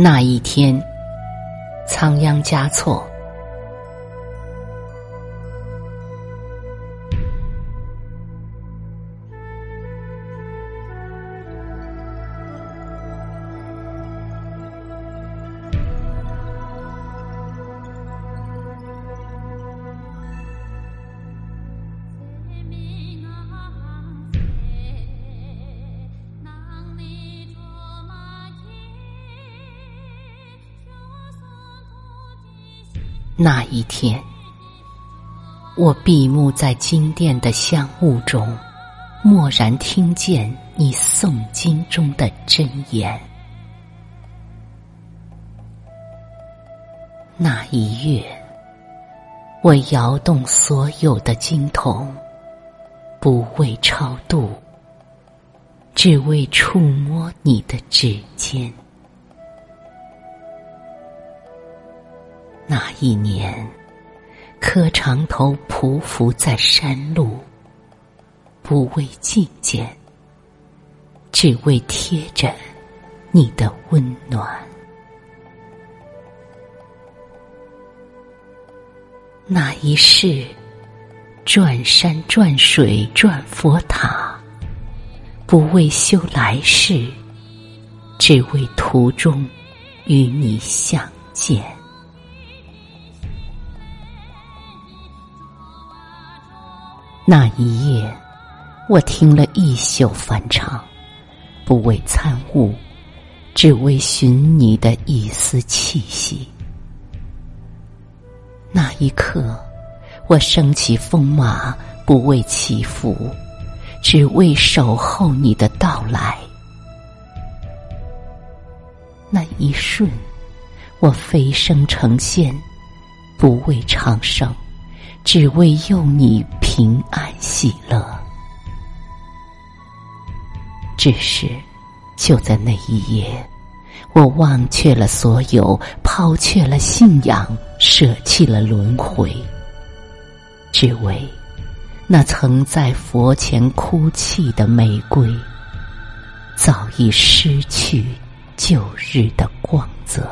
那一天，仓央嘉措。那一天，我闭目在金殿的香雾中，蓦然听见你诵经中的真言。那一月，我摇动所有的经筒，不为超度，只为触摸你的指尖。那一年，磕长头匍匐在山路，不为觐见，只为贴着你的温暖。那一世，转山转水转佛塔，不为修来世，只为途中与你相见。那一夜，我听了一宿梵唱，不为参悟，只为寻你的一丝气息。那一刻，我升起风马，不为祈福，只为守候你的到来。那一瞬，我飞升成仙，不为长生。只为佑你平安喜乐，只是就在那一夜，我忘却了所有，抛却了信仰，舍弃了轮回，只为那曾在佛前哭泣的玫瑰，早已失去旧日的光泽。